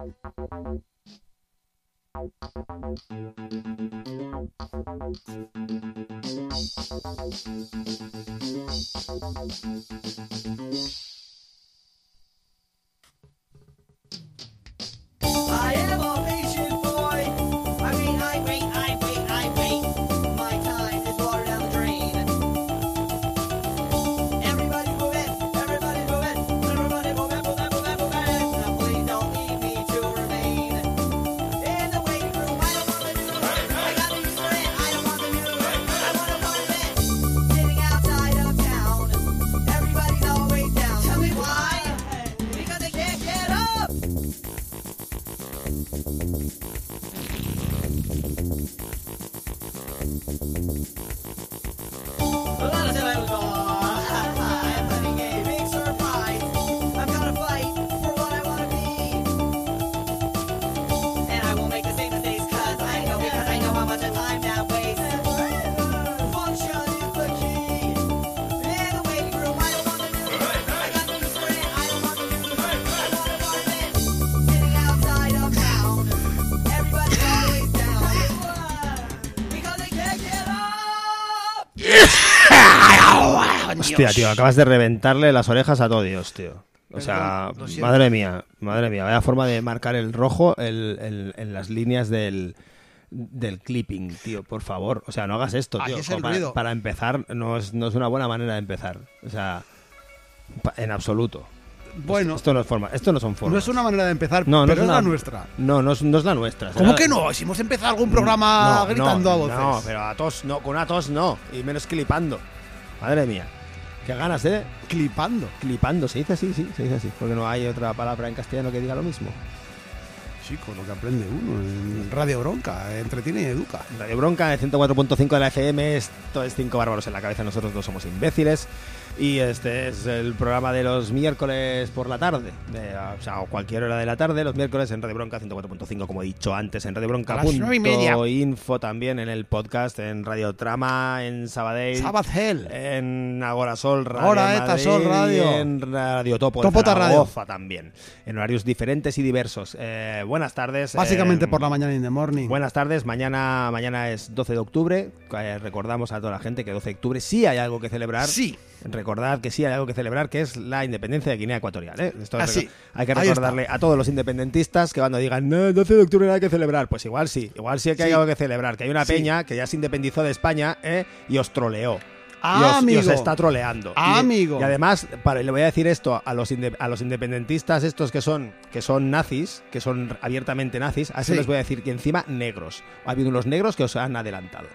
I Hostia, tío, acabas de reventarle las orejas a todo Dios, tío. O sea, Perdón, madre mía, madre mía, vaya forma de marcar el rojo el- el- en las líneas del, del clipping, tío, por favor. O sea, no hagas esto, tío. es para, empezar, no es, no es una buena manera de empezar. O sea, en absoluto. Bueno, Esto no es forma, esto no son formas. no es una manera de empezar, No, no pero es la nuestra. No, no es, no es la nuestra. ¿Cómo que no? Si hemos empezado algún programa No, gritando a voces. No, pero a tos no, con una tos no. Y menos clipando. Madre mía. Qué ganas, ¿eh? Clipando. Clipando, se dice así, sí, se dice así. Porque no hay otra palabra en castellano que diga lo mismo. Chico, lo que aprende uno en Radio Bronca, entretiene y educa. Radio Bronca, de 104.5 de la FM, esto es Cinco Bárbaros en la Cabeza, nosotros no somos imbéciles. Y este es el programa de los miércoles por la tarde, de- o sea, o cualquier hora de la tarde, los miércoles en Radio Bronca 104.5, como he dicho antes, en Radio Bronca. Info también en el podcast, en Radio Trama, en Sabadell. Sabbath Hell. En Agorasol Radio. Ahora, Eta Madrid, Sol Radio. En Radio Topo. Topota en Radio. También. En horarios diferentes y diversos. Eh, buenas tardes. Básicamente eh, por la mañana in the morning. Buenas tardes, mañana, mañana es 12 de octubre. Eh, recordamos a toda la gente que 12 de octubre sí hay algo que celebrar. Sí. Recordad que sí hay algo que celebrar, que es la independencia de Guinea Ecuatorial. ¿eh? Esto Ah, sí. Hay que recordarle a todos los independentistas que cuando digan, no, 12 de octubre no hay que celebrar, pues igual sí, igual sí que hay Sí. algo que celebrar, que hay una peña que ya se independizó de España ¿eh? y os troleó. Ah, y, os, y amigo. os está troleando. Ah, y, amigo. Y además, para, le voy a decir esto a los, inde- a los independentistas estos que son, que son nazis, que son abiertamente nazis, a eso Sí. les voy a decir que encima negros. Ha habido unos negros que os han adelantado.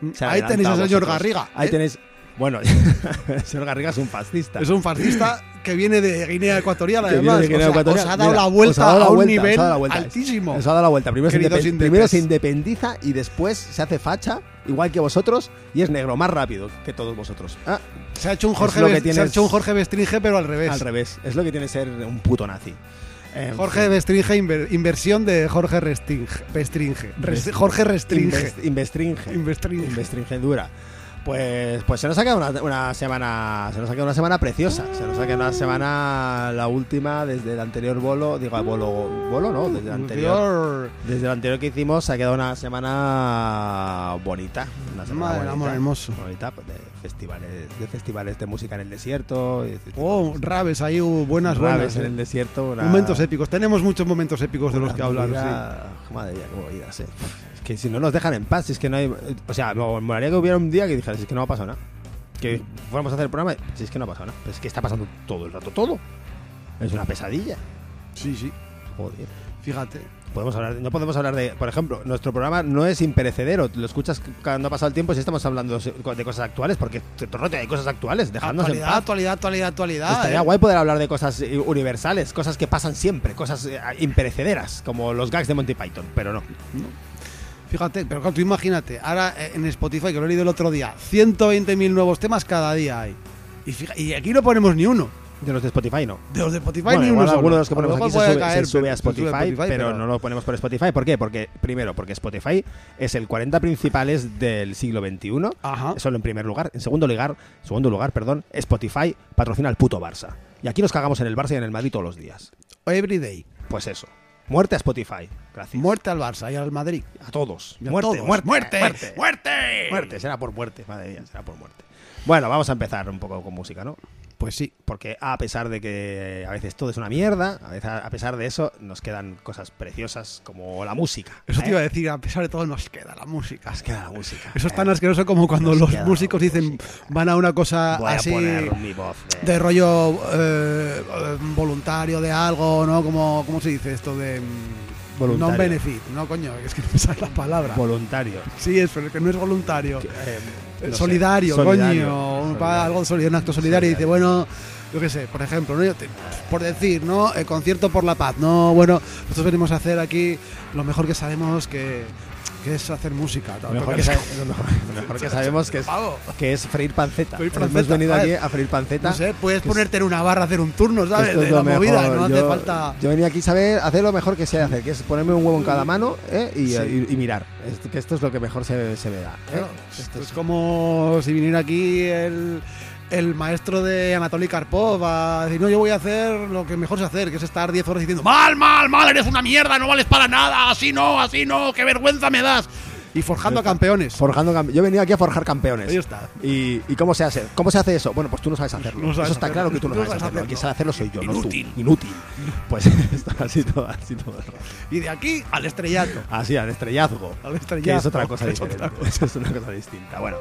Han Ahí tenéis al señor. Garriga. Ahí ¿eh? tenéis... Bueno, el señor Garriga es un fascista. Es un fascista que viene de Guinea Ecuatorial, además. de Guinea O sea, Ecuatorial. os ha dado Mira, la vuelta ha dado la a un vuelta, nivel vuelta. altísimo. Os ha dado la vuelta. Primero se, primero independiza y después se hace facha, igual que vosotros, y es negro, más rápido que todos vosotros. Ah, Se ha hecho un Jorge, se ha hecho un Jorge Bestringe, pero al revés. al revés. Es lo que tiene ser un puto nazi. En Jorge fin. Bestringe, inver- inversión de Jorge Restringe. Bestringe. Jorge Restringe. Invest- Investringe. Investringe. Investringe dura. Pues, pues se nos ha quedado una, una semana se nos ha quedado una semana preciosa se nos ha quedado una semana la última desde el anterior bolo digo bolo bolo no desde el anterior Desde lo anterior que hicimos se ha quedado una semana bonita. Una semana Madre bonita, amor hermoso. Bonita, pues, de festivales, de festivales de música en el desierto. Oh, rabes, ahí hubo buenas, Raves buenas. en eh. el desierto. una- Momentos épicos. Tenemos muchos momentos épicos de los que hablar. sí. Madre mía, qué movidas, eh. Que si no nos dejan en paz, si es que no hay. O sea, me molaría que hubiera un día que dijeras, si es que no ha pasado nada. Que fuéramos a hacer el programa, si es que no ha pasado nada. Pero es que está pasando todo el rato, todo. Es una pesadilla. Sí, sí. Joder. Fíjate. Podemos hablar, no podemos hablar de, por ejemplo, nuestro programa no es imperecedero. Lo escuchas cuando ha pasado el tiempo si estamos hablando de cosas actuales, porque torrote hay cosas actuales. Dejadnos en Actualidad, paz. actualidad, actualidad, actualidad. Estaría eh. guay poder hablar de cosas eh, universales, cosas que pasan siempre, cosas eh, imperecederas, como los gags de Monty Python, pero no. Fíjate, pero claro, tú imagínate, ahora eh, en Spotify, que lo he leído el otro día, 120.000 nuevos temas cada día hay. Y, fija- y aquí no ponemos ni uno. De los de Spotify no. De los de Spotify Bueno, ni uno. solo. alguno de los que ponemos aquí se sube, caer, se sube a sube Spotify, pero, no lo ponemos por Spotify. ¿Por qué? Porque, primero, porque Spotify es el 40 principales del siglo XXI. Ajá. Eso en primer lugar. En segundo lugar, segundo lugar, perdón, Spotify patrocina al puto Barça. Y aquí nos cagamos en el Barça y en el Madrid todos los días. Everyday. Pues eso. Muerte a Spotify. Gracias. Muerte al Barça y al Madrid. a todos. A muerte, todos. muerte, muerte, muerte, muerte. Muerte, será por muerte, madre mía, será por muerte. Bueno, vamos a empezar un poco con música, ¿no? Pues sí. Porque a pesar de que a veces todo es una mierda, a, veces, a pesar de eso nos quedan cosas preciosas como la música. Eso ¿eh? te iba a decir, a pesar de todo nos queda la música. Nos queda la música. Eso es ¿eh? tan asqueroso como cuando los músicos dicen van a una cosa Voy así a poner mi voz. de- de rollo eh, eh, voluntario de algo, ¿no? Como, ¿Cómo se dice esto de Voluntario. non-benefit? No, coño, es que no me sale la palabra. voluntario. Sí, es, pero que no es voluntario. Eh, Eh, no sé, solidario, coño. Algo solidario, un acto solidario. Y dice, bueno, yo qué sé, por ejemplo, ¿no? Te- por decir, ¿no? El concierto por la paz, ¿no? Bueno, nosotros venimos a hacer aquí lo mejor que sabemos que, que es hacer música. Lo mejor, que, mejor- mejor sabemos que es, que es freír panceta. Freír Hemos venido a aquí a freír panceta. No sé, puedes ponerte en una barra hacer un turno, ¿sabes? esto De es la lo movida, mejor. no hace yo, falta. Yo venía aquí a saber hacer lo mejor que sé hacer, que es ponerme un huevo en cada mano ¿eh? y, Sí. y- y mirar. Que esto es lo que mejor se, se me da. ¿eh? Claro, Esto esto es- es como si viniera aquí el, el maestro de Anatoly Karpov a decir, no, yo voy a hacer lo que mejor sé hacer, que es estar 10 horas diciendo, mal, mal, mal, eres una mierda, no vales para nada, así no, así no, qué vergüenza me das. Y forjando a campeones. Forjando campe- Yo he venido aquí a forjar campeones. Ahí está. ¿Y, y cómo se hace? ¿Cómo se hace eso? Bueno, pues tú no sabes hacerlo. No sabes eso está hacerlo. claro que tú no No sabes hacerlo. Que hacerlo. sabe hacerlo soy yo, Inútil. no tú. Inútil. Pues esto, así todo, así todo. Y de aquí al estrellato. Así, al estrellazgo. Al Que estrellazo. es otra cosa Es diferente. otra cosa. Es una cosa distinta. Bueno,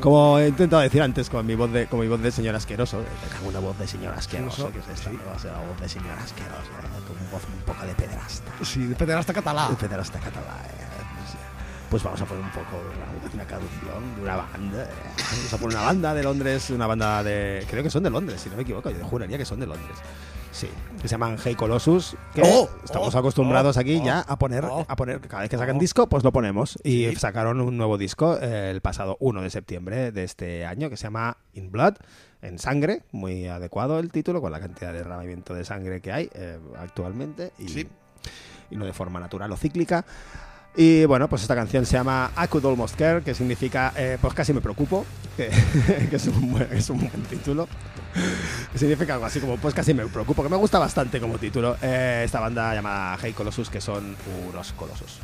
como he intentado decir antes con mi voz de, con mi voz de señor asqueroso, eh, te cago en una voz de señor asqueroso, que es esta, ¿no? O sea, la voz de señor asqueroso, eh, con voz un poco de pederasta. Sí, de pederasta catalá. De pederasta catalá, eh, pues, vamos a poner un poco una, una canción de una banda. eh. Vamos a poner una banda de Londres, una banda de. Creo que son de Londres, si no me equivoco. Yo juraría que son de Londres. Sí, que se llaman Hey Colossus, que Oh, estamos oh, acostumbrados oh, aquí oh, ya a poner, oh, a poner, cada vez que sacan oh. disco, pues lo ponemos. Y Sí. sacaron un nuevo disco eh, el pasado 1 de septiembre de este año que se llama In Blood, en sangre, muy adecuado el título con la cantidad de derramamiento de sangre que hay eh, actualmente y, Sí. y no de forma natural o cíclica. Y bueno, pues esta canción se llama I Could Almost Care, que significa eh, pues casi me preocupo, que, es, un buen, título. Significa algo así como pues casi me preocupo, que me gusta bastante como título. Eh, esta banda llamada Hey Colossus, que son unos colosos.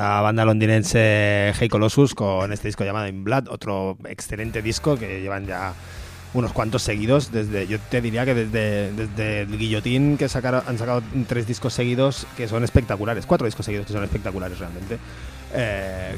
La banda londinense Hey Colossus con este disco llamado In Blood, otro excelente disco que llevan ya unos cuantos seguidos desde yo te diría que desde, desde el guillotín que sacaron, han sacado tres discos seguidos que son espectaculares cuatro discos seguidos que son espectaculares realmente Eh,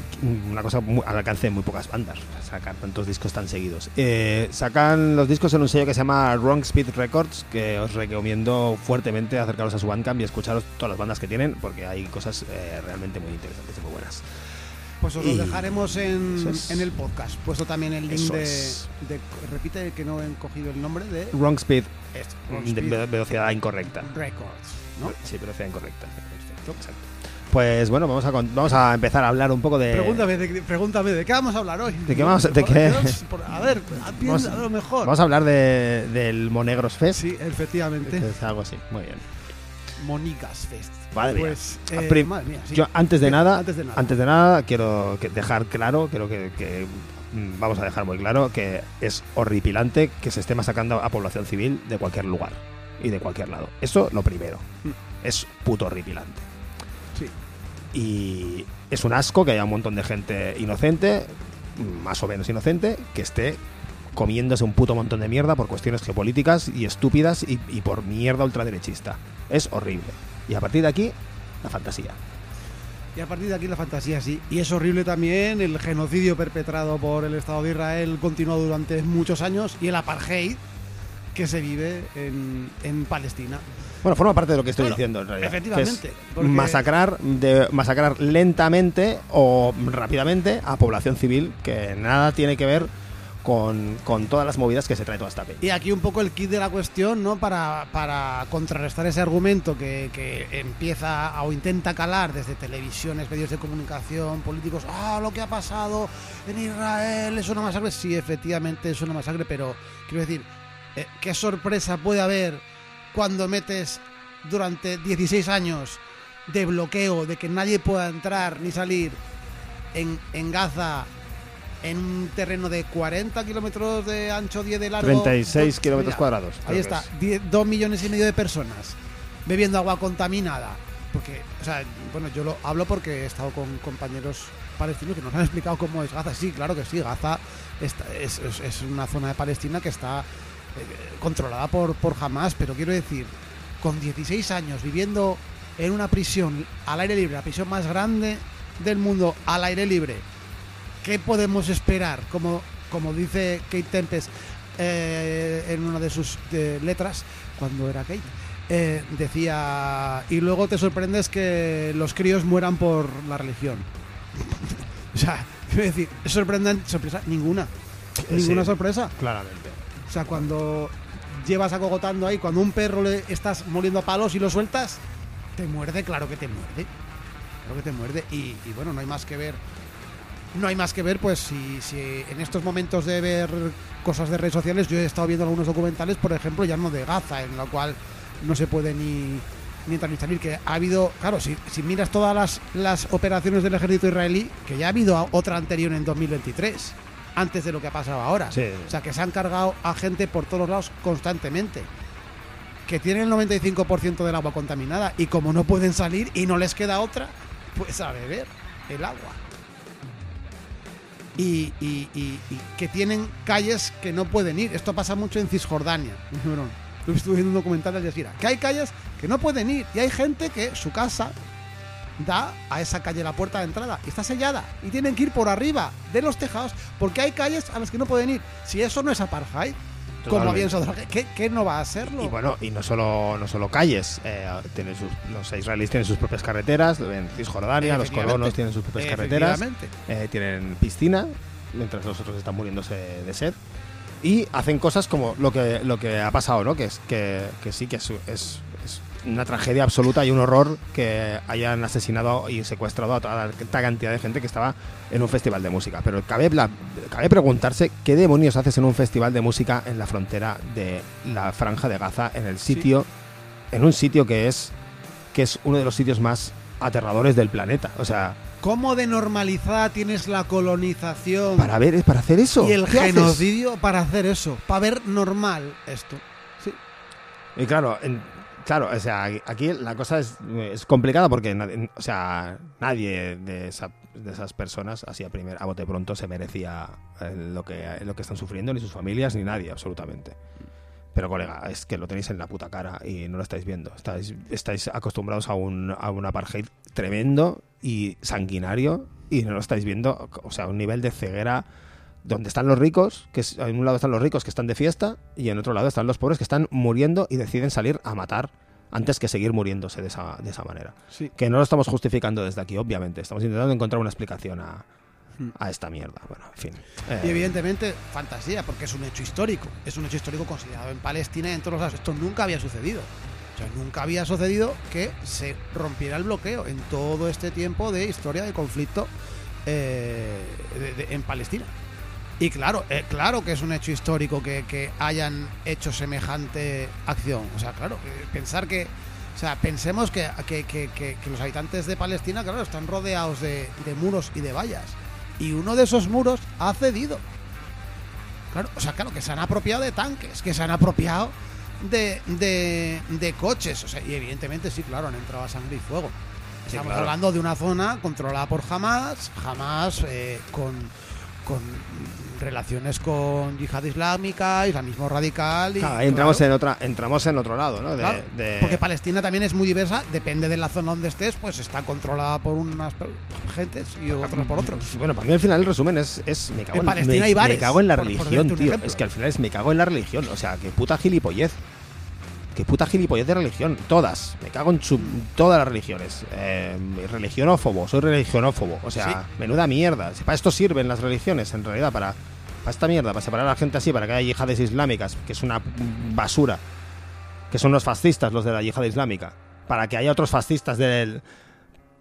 una cosa muy- al alcance de muy pocas bandas sacar tantos discos tan seguidos Eh, sacan los discos en un sello que se llama Wrong Speed Records que os recomiendo fuertemente acercaros a su Bandcamp y escucharos todas las bandas que tienen porque hay cosas eh, realmente muy interesantes y muy buenas Pues os lo dejaremos en, es. en el podcast. Puesto también el link de, de- Repite que no he cogido el nombre de. Wrong Speed Es de ve- velocidad incorrecta Records. ¿no? Sí, velocidad incorrecta. Exacto. Pues bueno, vamos a, vamos a empezar a hablar un poco de. Pregúntame, de, pregúntame, ¿de qué vamos a hablar hoy? ¿De qué vamos a- de qué? A ver, piensa Vamos- a lo mejor. Vamos a hablar de, del Monegros Fest. Sí, efectivamente. Es algo así. Muy bien. Monigas Fest. Madre. Pues, Ah, eh, madre mía, sí. Yo antes de nada, Antes de nada. antes de nada, quiero que- dejar claro, creo que, que, mm, vamos a dejar muy claro que es horripilante que se esté masacrando a población civil de cualquier lugar y de cualquier lado. Eso lo primero. Es puto horripilante. Sí. Y es un asco que haya un montón de gente inocente, más o menos inocente, que esté comiéndose un puto montón de mierda por cuestiones geopolíticas y estúpidas y, y por mierda ultraderechista. Es horrible. Y a partir de aquí, la fantasía. Y a partir de aquí la fantasía sí. Y es horrible también el genocidio perpetrado por el Estado de Israel continuado durante muchos años y el apartheid que se vive en, en Palestina. Bueno, forma parte de lo que estoy Bueno, diciendo en realidad. efectivamente, porque- masacrar, de, masacrar lentamente o rápidamente a población civil que nada tiene que ver con, con todas las movidas que se trae toda esta peña. Y aquí un poco el kit de la cuestión, ¿no? Para, para contrarrestar ese argumento que, que empieza o intenta calar desde televisiones, medios de comunicación, políticos. Ah, lo que ha pasado en Israel es una masacre. Sí, efectivamente es una masacre, pero quiero decir, eh, ¿qué sorpresa puede haber cuando metes durante 16 años de bloqueo, de que nadie pueda entrar ni salir en, en Gaza? En un terreno de 40 kilómetros de ancho, 10 de largo. 36 dos- kilómetros cuadrados. Ahí está, es. die- dos millones y medio de personas bebiendo agua contaminada. Porque, o sea, bueno, yo lo hablo porque he estado con compañeros palestinos que nos han explicado cómo es Gaza. Sí, claro que sí, Gaza está- es, es- es una zona de Palestina que está controlada por, por Hamas, pero quiero decir, con 16 años viviendo en una prisión al aire libre, la prisión más grande del mundo al aire libre, ¿qué podemos esperar? Como, como dice Kate Tempest eh, en una de sus eh, letras, cuando era Kate, eh, decía, y luego te sorprendes que los críos mueran por la religión. o sea, quiero decir, ¿es sorprendente? ¿Sorpresa? Ninguna. Ninguna Sí. sorpresa. Claramente. O sea, cuando llevas acogotando ahí, cuando un perro le estás moliendo a palos y lo sueltas, te muerde, claro que te muerde. Claro que te muerde. Y, bueno, no hay más que ver. No hay más que ver, pues si, si en estos momentos de ver cosas de redes sociales, yo he estado viendo algunos documentales, por ejemplo, ya no de Gaza, en la cual no se puede ni, ni entrar ni salir. Que ha habido, claro, si, miras todas las operaciones del ejército israelí, que ya ha habido otra anterior en 2023, antes de lo que ha pasado ahora. Sí. O sea, que se han cargado a gente por todos lados constantemente. Que tienen el 95% del agua contaminada y como no pueden salir y no les queda otra, pues a beber el agua. Y, y- y- y que tienen calles que no pueden ir. Esto pasa mucho en Cisjordania. Estuve viendo un documental de Al Jazeera. Que hay calles que no pueden ir y hay gente que su casa da a esa calle la puerta de entrada y está sellada y tienen que ir por arriba de los tejados porque hay calles a las que no pueden ir. Si eso no es apartheid, como Totalmente. había en Sudamérica, ¿qué, qué no va a serlo? Y bueno, y no solo, no solo calles, eh, tienen sus- los israelíes tienen sus propias carreteras, en Cisjordania, los colonos tienen sus propias carreteras, eh, tienen piscina, mientras los otros están muriéndose de sed, y hacen cosas como lo que, lo que ha pasado, ¿no? Que, es, que, que sí, que es una tragedia absoluta y un horror que hayan asesinado y secuestrado a toda esta cantidad de gente que estaba en un festival de música. Pero cabe, cabe preguntarse qué demonios haces en un festival de música en la frontera de la franja de Gaza, en el sitio, en un sitio que es, que es uno de los sitios más aterradores del planeta. O sea, ¿Cómo de normalizada tienes la colonización para ver, para hacer eso. y el genocidio para hacer eso? Para ver normal esto. Sí. Y claro, en- Claro, o sea, aquí la cosa es, complicada porque o sea, nadie de, esa- de esas personas, así a, primer, a bote pronto, se merecía eh, lo que, lo que están sufriendo, ni sus familias, ni nadie, absolutamente. Pero, colega, es que lo tenéis en la puta cara y no lo estáis viendo. Estáis, estáis acostumbrados a un, a un apartheid tremendo y sanguinario y no lo estáis viendo, o sea, un nivel de ceguera donde están los ricos, que es- en un lado están los ricos que están de fiesta y en otro lado están los pobres que están muriendo y deciden salir a matar antes que seguir muriéndose de esa, de esa manera. Sí. Que no lo estamos justificando desde aquí, obviamente. Estamos intentando encontrar una explicación a, a esta mierda. Bueno, en fin. Eh, Y evidentemente, fantasía, porque es un hecho histórico. Es un hecho histórico considerado en Palestina y en todos los lados. Esto nunca había sucedido. O sea, nunca había sucedido que se rompiera el bloqueo en todo este tiempo de historia de conflicto eh, de- de- en Palestina. Y claro, eh, claro que es un hecho histórico que, que hayan hecho semejante acción. O sea, claro, eh, pensar que. O sea, pensemos que, que- que- los habitantes de Palestina, claro, están rodeados de, de muros y de vallas. Y uno de esos muros ha cedido. Claro, o sea, claro, que se han apropiado de tanques, que se han apropiado de, de, de coches. O sea, y evidentemente sí, claro, han entrado a sangre y fuego. Estamos claro. hablando de una zona controlada por Hamas, Hamas eh, con, con relaciones con yihad islámica, islamismo radical. Y, claro, ahí entramos claro, en otra, entramos en otro lado, ¿no? De, claro, de- Porque Palestina también es muy diversa, depende de la zona donde estés, pues está controlada por unas gentes y otras por otros. Bueno, para mí al final el resumen es, es me cago En en, Palestina me, hay bares, me cago en la por- religión, tío. Es que al final es me cago en la religión. O sea, que puta gilipollez. Que puta gilipollez de religión. Todas. Me cago en su- todas las religiones. Eh, religionófobo. Soy religionófobo. O sea, Sí. menuda mierda. Para esto sirven las religiones, en realidad, para, para esta mierda, para separar a la gente así, para que haya yihades islámicas, que es una basura. Que son los fascistas los de la yihad islámica. Para que haya otros fascistas del,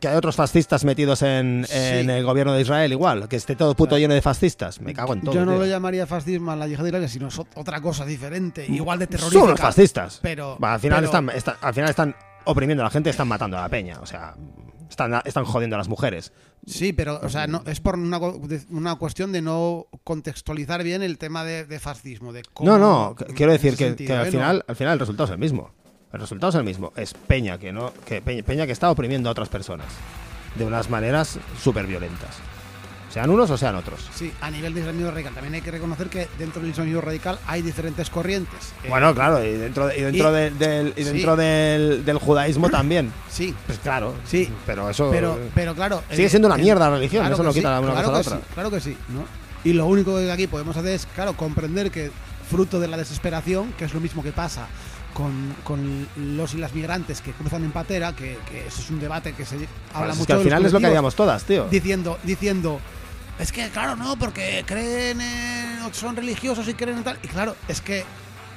que hay otros fascistas metidos en, Sí. en el gobierno de Israel igual, que esté todo puto lleno de fascistas. Me cago en todo. Yo no tío. lo llamaría fascismo a la yihad islámica, sino otra cosa diferente, igual de terrorífica. Son los fascistas. Pero, al, final pero- están, están- al final están oprimiendo a la gente, están matando a la peña. O sea, están, están jodiendo a las mujeres. Sí, pero o sea, no, es por una, una cuestión de no contextualizar bien el tema de, de fascismo. De cómo- No, no, qu- quiero decir ese que, sentido, que al, ¿eh? final, al final el resultado es el mismo. El resultado es el mismo. Es Peña que no que Peña, Peña que está oprimiendo a otras personas de unas maneras súper violentas. Sean unos o sean otros. Sí, a nivel de islamismo radical. También hay que reconocer que dentro del islamismo radical hay diferentes corrientes. Eh, Bueno, claro, y dentro, de- y dentro, Y- de- del, y sí. dentro del, del judaísmo también. Sí, Pues claro, Sí. pero eso pero, pero claro. sigue siendo una mierda la religión, claro eso no sí, quita una claro cosa a la otra. sí, claro que sí, ¿no? Y lo único que aquí podemos hacer es, claro, comprender que fruto de la desesperación, que es lo mismo que pasa con, con los y las migrantes que cruzan en patera, que, que eso es un debate que se habla Pues es mucho que al final es lo que haríamos todas, tío. diciendo, diciendo, es que claro, no, porque creen en, son religiosos y creen en tal. Y claro, es que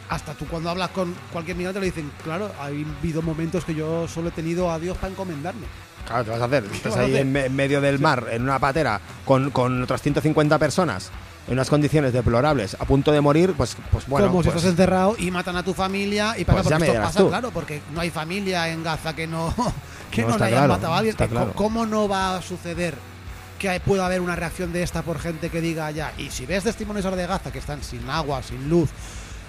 hasta tú cuando hablas con cualquier migrante le dicen, claro, ha habido momentos que yo solo he tenido a Dios para encomendarme. Claro, ¿qué vas a hacer? Estás ahí en, me- en medio del mar, en una patera, con, con otras 150 personas, en unas condiciones deplorables, a punto de morir, pues, pues bueno. como si pues- estás encerrado y matan a tu familia y pasa Pues ya porque me esto dirás pasa, tú. claro, porque no hay familia en Gaza que no que No, no, está le hayan claro, matado a alguien. está claro. ¿Cómo no va a suceder que pueda haber una reacción de esta por gente que diga ya? Y si ves testimonios de Gaza que están sin agua, sin luz,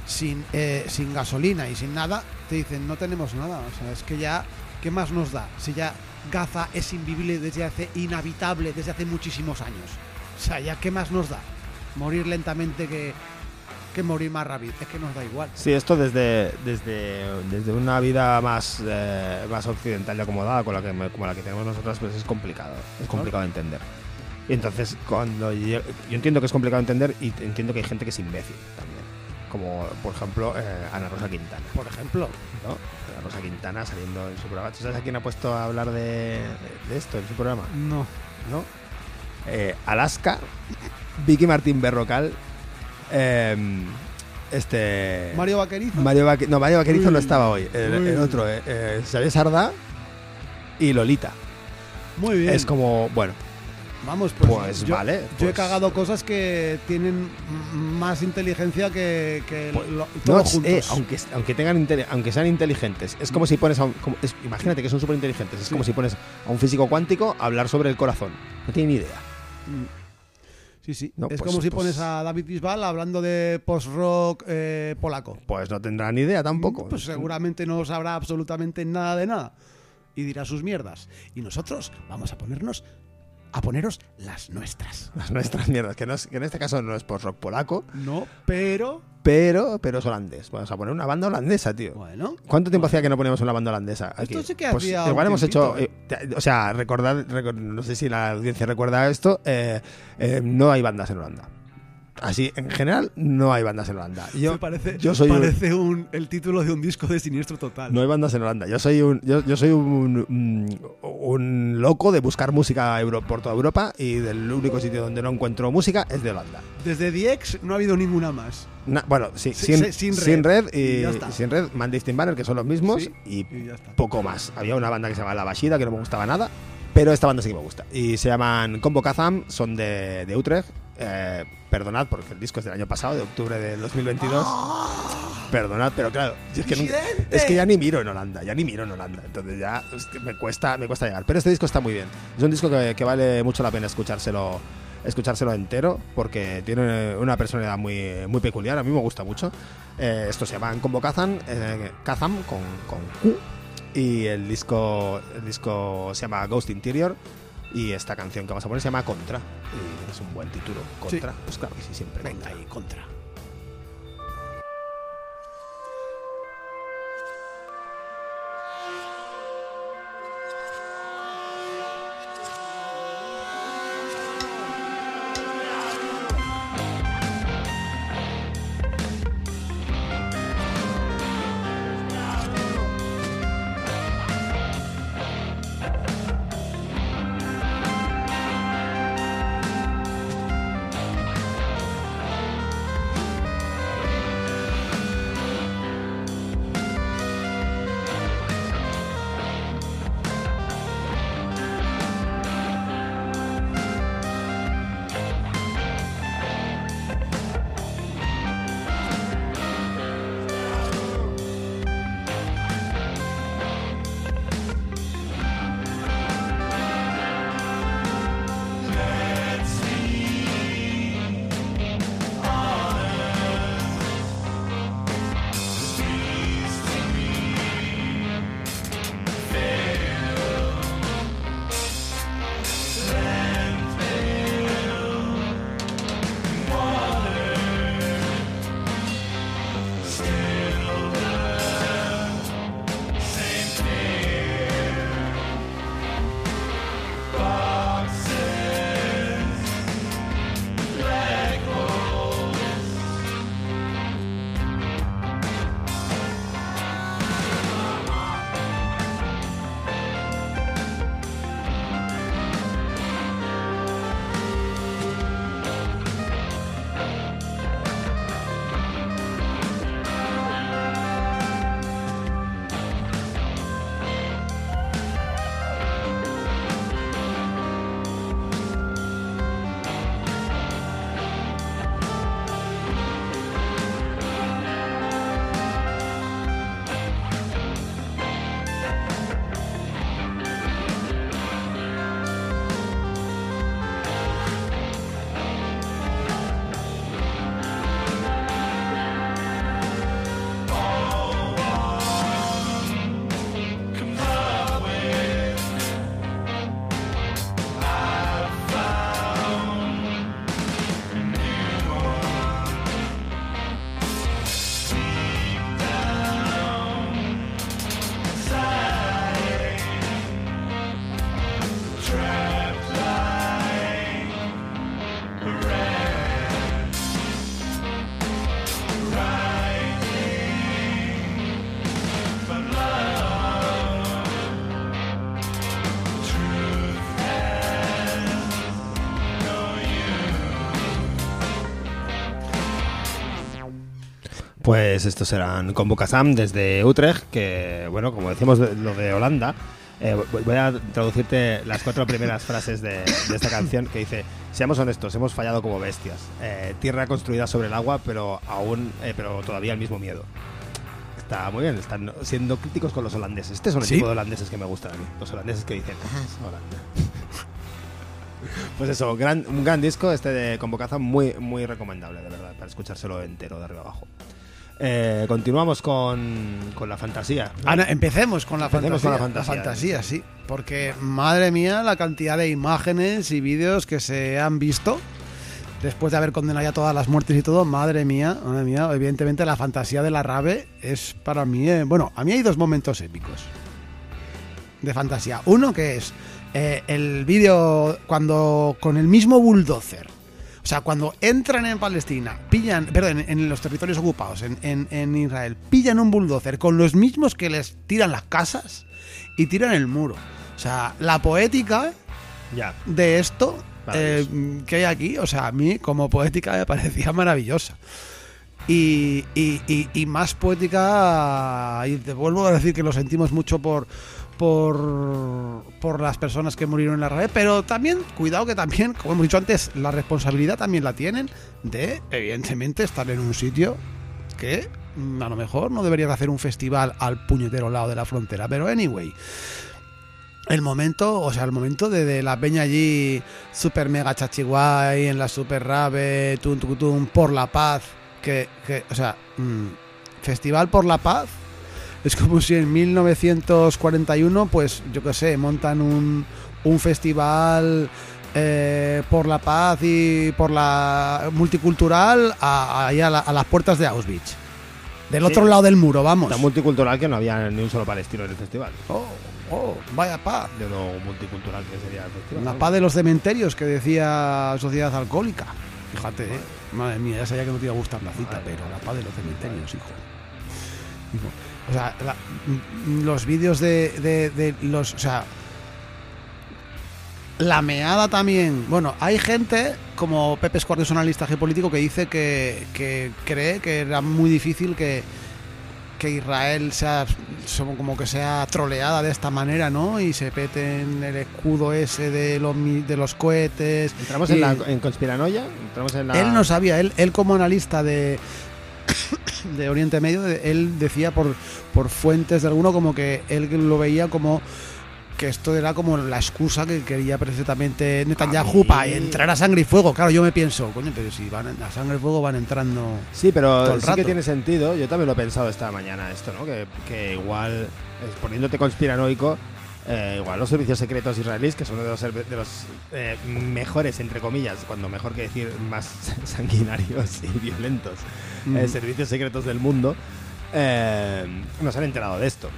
sin, eh, sin gasolina y sin nada, te dicen no tenemos nada. O sea, es que ya, ¿qué más nos da? Si ya Gaza es invivible desde hace, inhabitable desde hace muchísimos años. O sea, ya, ¿qué más nos da? Morir lentamente que, que morir más rápido. Es que nos da igual. Sí, esto desde, desde, desde una vida más, eh, más occidental y acomodada con la que, como la que tenemos nosotros, pues es complicado. Es complicado de entender. Y entonces, cuando yo, yo entiendo que es complicado de entender y entiendo que hay gente que es imbécil también. Como, por ejemplo, eh, Ana Rosa Quintana. Por ejemplo, ¿no? Ana Rosa Quintana saliendo en su programa. ¿Tú sabes a quién ha puesto a hablar de, de esto en su programa? no. ¿no? Eh, Alaska, Vicky Martín Berrocal, eh, este... Mario Vaquerizo. Mario Vaque- no, Mario Vaquerizo Uy, no estaba hoy. El, otro, eh, eh, Xavier Sardá y Lolita. Muy bien. Es como, bueno, Vamos, pues, Pues yo, vale, Yo he pues- cagado cosas que tienen más inteligencia que, que Pues, lo- no, es- juntos. eh, aunque, aunque, tengan aunque sean inteligentes, es como si pones a un, como- es- imagínate que son súper inteligentes, es Sí. como si pones a un físico cuántico a hablar sobre el corazón. No tiene ni idea. Sí, sí. No, es pues- como si pones a David Bisbal hablando de post-rock eh, polaco. Pues no tendrá ni idea tampoco. Pues seguramente no sabrá absolutamente nada de nada. Y dirá sus mierdas. Y nosotros vamos a ponernos a poneros las nuestras. Las nuestras mierdas, que, no es- que en este caso no es post-rock polaco, No, pero pero, pero es holandés. Vamos a poner una banda holandesa, tío. bueno. ¿Cuánto tiempo hacía que no poníamos una banda holandesa? Aquí? Esto sí que Pues hacía igual hemos hecho. eh, o sea, recordad, recor- no sé si la audiencia recuerda esto. eh, eh, no hay bandas en Holanda. Así, en general, no hay bandas en Holanda. Yo, Me parece, yo soy parece un- el título de un disco de Siniestro Total. No hay bandas en Holanda. Yo soy un, yo, yo soy un, un, loco de buscar música euro- por toda Europa y del único sitio donde no encuentro música es de Holanda. Desde The X no ha habido ninguna más. Na- bueno, sí, sin, sí, sin sin red. y, sin red, Mandy Banner, que son los mismos, Sí, y, poco más. Había una banda que se llama La Bashida, que no me gustaba nada, pero esta banda sí que me gusta. Y se llaman Combo Kazam, son de, de Utrecht. Eh, perdonad, porque el disco es del año pasado, de octubre del 2022. Perdonad, pero claro, es que, nunca- ¡Incidente! es que ya ni miro en Holanda, ya ni miro en Holanda. Entonces ya es que me cuesta, me cuesta llegar. Pero este disco está muy bien. Es un disco que, que vale mucho la pena escuchárselo escuchárselo entero porque tiene una personalidad muy, muy peculiar. A mí me gusta mucho. Eh, esto se llama Combo Kazam, eh, Kazam con, con Q. Y el disco, el disco se llama Ghost Interior. Y esta canción que vamos a poner se llama Contra. Y es un buen título. Contra. Pues claro que sí, siempre. Venga ahí, contra. Pues estos serán Combo Kazam desde Utrecht, que, bueno, como decimos de- lo de Holanda, eh, voy- a traducirte las cuatro primeras frases de, de esta canción que dice, seamos honestos, hemos fallado como bestias. Eh, tierra construida sobre el agua, pero aún, eh, pero todavía el mismo miedo. Está muy bien, están siendo críticos con los holandeses. Este son el Sí. tipo de holandeses que me gustan a mí. Los holandeses que dicen, "Ah, Holanda". Pues eso, gran, un gran disco este de Convocaza, muy, muy recomendable, de verdad, para escuchárselo entero de arriba abajo. Eh, continuamos con, con la fantasía. ¿no? Ana, empecemos con la Empecemos fantasía. con la fantasía. sí. Porque, madre mía, la cantidad de imágenes y vídeos que se han visto después de haber condenado ya todas las muertes y todo. Madre mía, madre mía. Evidentemente, la fantasía de la rave es para mí. eh, bueno, a mí hay dos momentos épicos de fantasía. Uno que es eh, el vídeo cuando con el mismo bulldozer. O sea, cuando entran en Palestina, pillan, perdón, en, en los territorios ocupados, en, en- en Israel, pillan un bulldozer con los mismos que les tiran las casas y tiran el muro. O sea, la poética Ya. de esto eh, que hay aquí, o sea, a mí como poética me parecía maravillosa. Y, y- y- y más poética, y te vuelvo a decir que lo sentimos mucho por, por, por las personas que murieron en la red, pero también, cuidado que también, como hemos dicho antes, la responsabilidad también la tienen de, evidentemente, estar en un sitio que mm, a lo mejor no deberían hacer un festival al puñetero lado de la frontera, pero anyway el momento, o sea, el momento de, de la peña allí, super mega chachiguay, en la super rave, tum, por la paz, que, que o sea, mm, festival por la paz, es como si en 1941, pues, yo qué sé, montan un, un festival eh, por la paz y por la multicultural a, ahí a, la- a las puertas de Auschwitz. Del Sí. otro lado del muro, vamos. Tan multicultural que no había ni un solo palestino en el festival. Oh, oh, vaya paz. De lo multicultural que sería el festival. La ¿no? paz de los cementerios que decía Sociedad Alcohólica. Fíjate, ¿eh? madre mía, ya sabía que no te iba a gustar la cita, Madre pero la paz de los cementerios, hijo. Hijo. O sea, la- los vídeos de, de- de los. O sea. La meada también. Bueno, hay gente como Pepe Escuar, que es un analista geopolítico, que dice que, que cree que era muy difícil que, que Israel sea como- que sea troleada de esta manera, ¿no? Y se peten el escudo ese de los, de los cohetes. Entramos y- en, la, en conspiranoia. Entramos en la. Él no sabía, él, él como analista de, de Oriente Medio, él decía por, por fuentes de alguno como que él lo veía como que esto era como la excusa que quería precisamente Netanyahu mí- para entrar a sangre y fuego. Claro, yo me pienso, coño, pero si van a sangre y fuego van entrando... Sí, todo pero el sí rato. que tiene sentido. Yo también lo he pensado esta mañana esto, ¿no? Que, que igual, eh, poniéndote conspiranoico, eh, igual los servicios secretos israelíes, que son uno de los, de los eh, mejores, entre comillas, cuando mejor que decir más sanguinarios y violentos, eh, servicios secretos del mundo, nos han enterado de esto.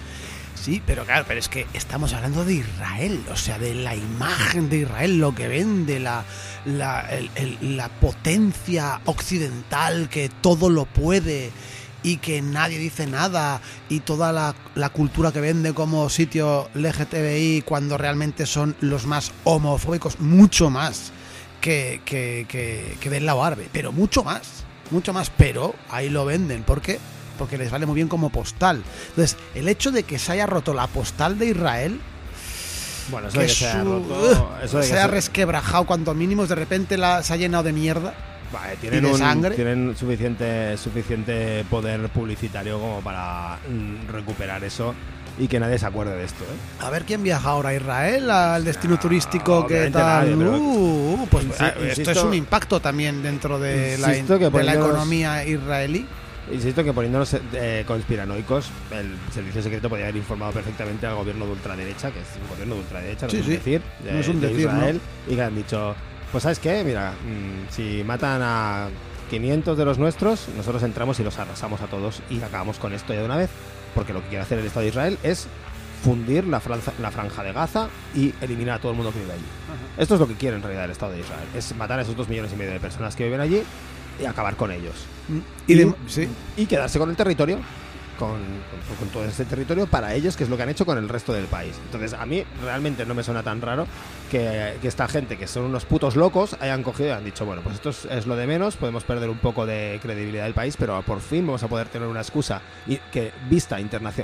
Sí, pero claro, pero es que estamos hablando de Israel, o sea, de la imagen de Israel, lo que vende, la, la, el- el- la potencia occidental que todo lo puede y que nadie dice nada y toda la, la cultura que vende como sitio LGTBI cuando realmente son los más homofóbicos, mucho más que, que, que, que del lado árabe, pero mucho más, mucho más, pero ahí lo venden, ¿por qué? Porque les vale muy bien como postal. Entonces, el hecho de que se haya roto la postal de Israel, Bueno, eso de que se su- roto, eso de que se ha resquebrajado cuanto mínimo, de repente la, se ha llenado de mierda. Vale, tienen, un- sangre. tienen suficiente, suficiente poder publicitario como para mm, recuperar eso y que nadie se acuerde de esto. ¿eh? A ver quién viaja ahora a Israel, al destino No, turístico que tal. nadie, pero- Uh, pues eh, esto es un impacto también dentro de la, de economía israelí. Insisto que poniéndonos eh, conspiranoicos, el servicio secreto podría haber informado perfectamente al gobierno de ultraderecha, que es un gobierno de ultraderecha, no Sí, es un sí. decir, de, No es un de decir, y que han dicho, pues ¿sabes qué? Mira, mm, si matan a 500 de los nuestros, nosotros entramos y los arrasamos a todos y acabamos con esto ya de una vez, porque lo que quiere hacer el Estado de Israel es fundir la franja, la franja de Gaza y eliminar a todo el mundo que vive allí. Esto es lo que quiere en realidad el Estado de Israel, es matar a esos dos millones y medio de personas que viven allí y acabar con ellos. Y de- sí. y quedarse con el territorio, con, todo ese territorio para ellos, que es lo que han hecho con el resto del país. Entonces, a mí realmente no me suena tan raro que, esta gente, que son unos putos locos, hayan cogido y han dicho, bueno, pues esto es, lo de menos, podemos perder un poco de credibilidad del país, pero por fin vamos a poder tener una excusa y que, vista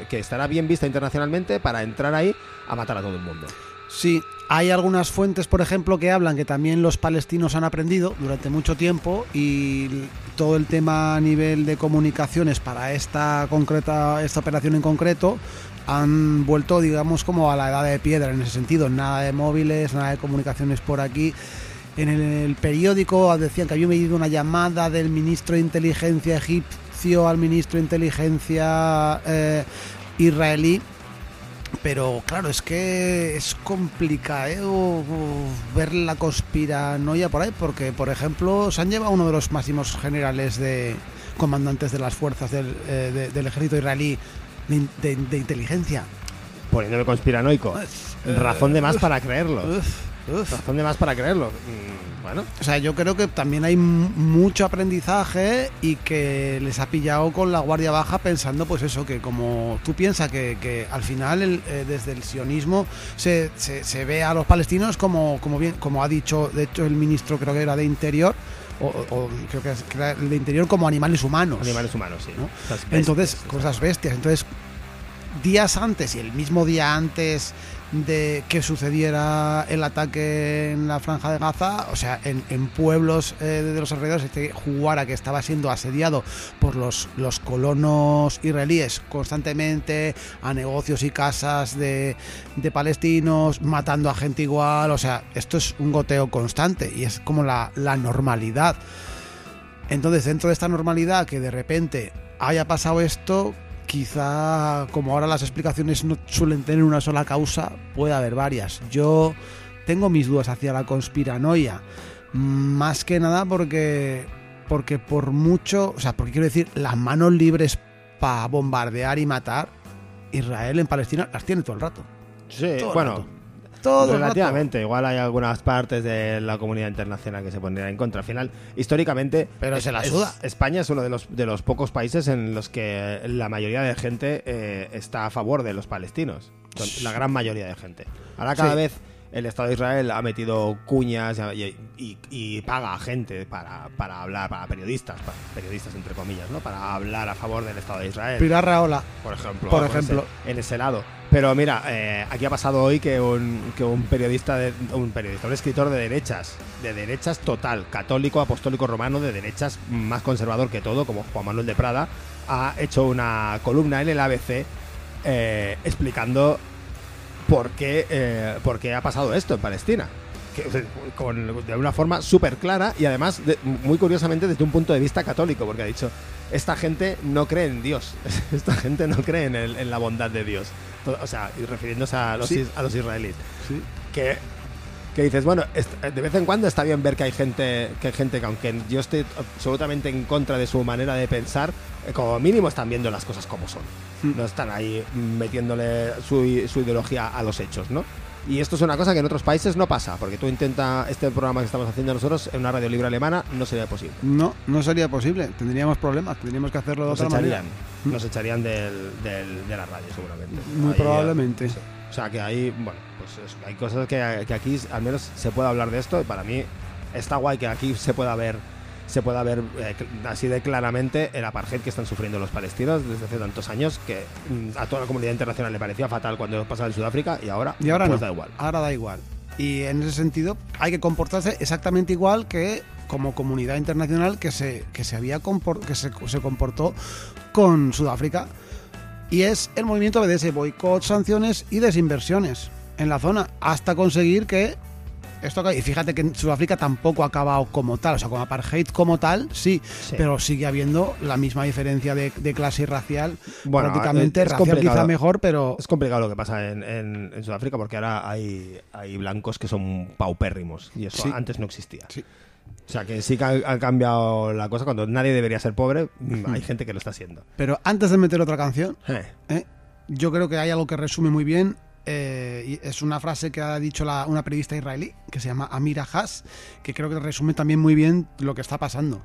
que estará bien vista internacionalmente para entrar ahí a matar a todo el mundo. Sí, hay algunas fuentes, por ejemplo, que hablan que también los palestinos han aprendido durante mucho tiempo y todo el tema a nivel de comunicaciones para esta concreta esta operación en concreto han vuelto, digamos, como a la edad de piedra en ese sentido, nada de móviles, nada de comunicaciones por aquí. En el, periódico decían que había habido una llamada del ministro de inteligencia egipcio al ministro de inteligencia eh, israelí pero claro, es que es complicado ver la conspiranoia por ahí, porque por ejemplo se han llevado uno de los máximos generales de comandantes de las fuerzas del, eh, de- del ejército israelí de, de- de inteligencia. Poniéndome conspiranoico. Razón de más para creerlo. Uf, uf. Razón de más para creerlo. Mm, Bueno, O sea, yo creo que también hay mucho aprendizaje y que les ha pillado con la guardia baja pensando, pues eso, que como tú piensas que, que al final el, eh, desde el sionismo se, se, se ve a los palestinos como, como bien, como ha dicho, de hecho el ministro creo que era de Interior, o, creo que, es- el de Interior como animales humanos. animales humanos, sí. ¿no? Bestias, Entonces, cosas bestias. Entonces, días antes y el mismo día antes de que sucediera el ataque en la franja de Gaza, o sea, en, pueblos eh, de los alrededores, este Juara que estaba siendo asediado por los, los colonos israelíes constantemente a negocios y casas de, de palestinos, matando a gente igual, o sea, esto es un goteo constante y es como la, la normalidad. Entonces, dentro de esta normalidad, que de repente haya pasado esto, quizá como ahora las explicaciones no suelen tener una sola causa, puede haber varias. Yo tengo mis dudas hacia la conspiranoia, más que nada porque porque por mucho, o sea, porque quiero decir, las manos libres para bombardear y matar Israel en Palestina las tiene todo el rato. Sí, Todo bueno, rato. Todo relativamente. Igual hay algunas partes de la comunidad internacional que se pondrían en contra. Al final, históricamente. Pero es- se la es- suda. España es uno de los, de los pocos países en los que la mayoría de gente eh, está a favor de los palestinos. La gran mayoría de gente. Ahora cada Sí. vez el Estado de Israel ha metido cuñas y, y- y paga a gente para, para hablar, para periodistas, para periodistas entre comillas, ¿no? Para hablar a favor del Estado de Israel Pilar Raola, por ejemplo. Por ese- ejemplo. en ese lado. Pero mira, eh, aquí ha pasado hoy que un, que un periodista, de- un periodista, un escritor de derechas, de derechas total, católico, apostólico romano, de derechas más conservador que todo, como Juan Manuel de Prada, ha hecho una columna en el ABC eh, explicando por qué, eh, por qué ha pasado esto en Palestina. Que, con- de una forma súper clara y además, de- muy curiosamente, desde un punto de vista católico, porque ha dicho, esta gente no cree en Dios, esta gente no cree en, el- en la bondad de Dios. O sea, y refiriéndose a los, Sí. is- a los israelíes. Que, que dices, bueno, de vez en cuando está bien ver que hay gente, que hay gente que aunque yo esté absolutamente en contra de su manera de pensar, eh, como mínimo están viendo las cosas como son. Mm. No están ahí metiéndole su, su ideología a los hechos, ¿no? Y esto es una cosa que en otros países no pasa, porque tú intenta este programa que estamos haciendo nosotros en una radio libre alemana no sería posible. no, no sería posible. Tendríamos problemas, tendríamos que hacerlo de Nos otra echarían, manera. nos echarían del, del- de la radio seguramente. Muy Ahí, probablemente. eh, sí. O sea que hay, bueno, pues hay cosas que, que aquí al menos se puede hablar de esto y para mí está guay que aquí se pueda ver se pueda ver eh, así de claramente el apartheid que están sufriendo los palestinos desde hace tantos años que mm, a toda la comunidad internacional le parecía fatal cuando pasaba en Sudáfrica y ahora, Y ahora pues no. da igual. Ahora da igual. Y en ese sentido hay que comportarse exactamente igual que como comunidad internacional que se, que se había que se, se comportó con Sudáfrica. Y es el movimiento BDS, boicot, sanciones y desinversiones en la zona, hasta conseguir que esto acabe. Y fíjate que en Sudáfrica tampoco ha acabado como tal, o sea, con apartheid como tal, sí, Sí. pero sigue habiendo la misma diferencia de, de clase y racial. Bueno, prácticamente es- es racial quizá mejor, pero Es complicado lo que pasa en, en- en Sudáfrica porque ahora hay, hay blancos que son paupérrimos y eso Sí. antes no existía. Sí. O sea que sí que ha, cambiado la cosa. Cuando nadie debería ser pobre, mm, hay gente que lo está siendo. Pero antes de meter otra canción, Eh, ¿eh? yo creo que hay algo que resume muy bien. Eh, es una frase que ha dicho la- una periodista israelí que se llama Amira Haas, que creo que resume también muy bien lo que está pasando.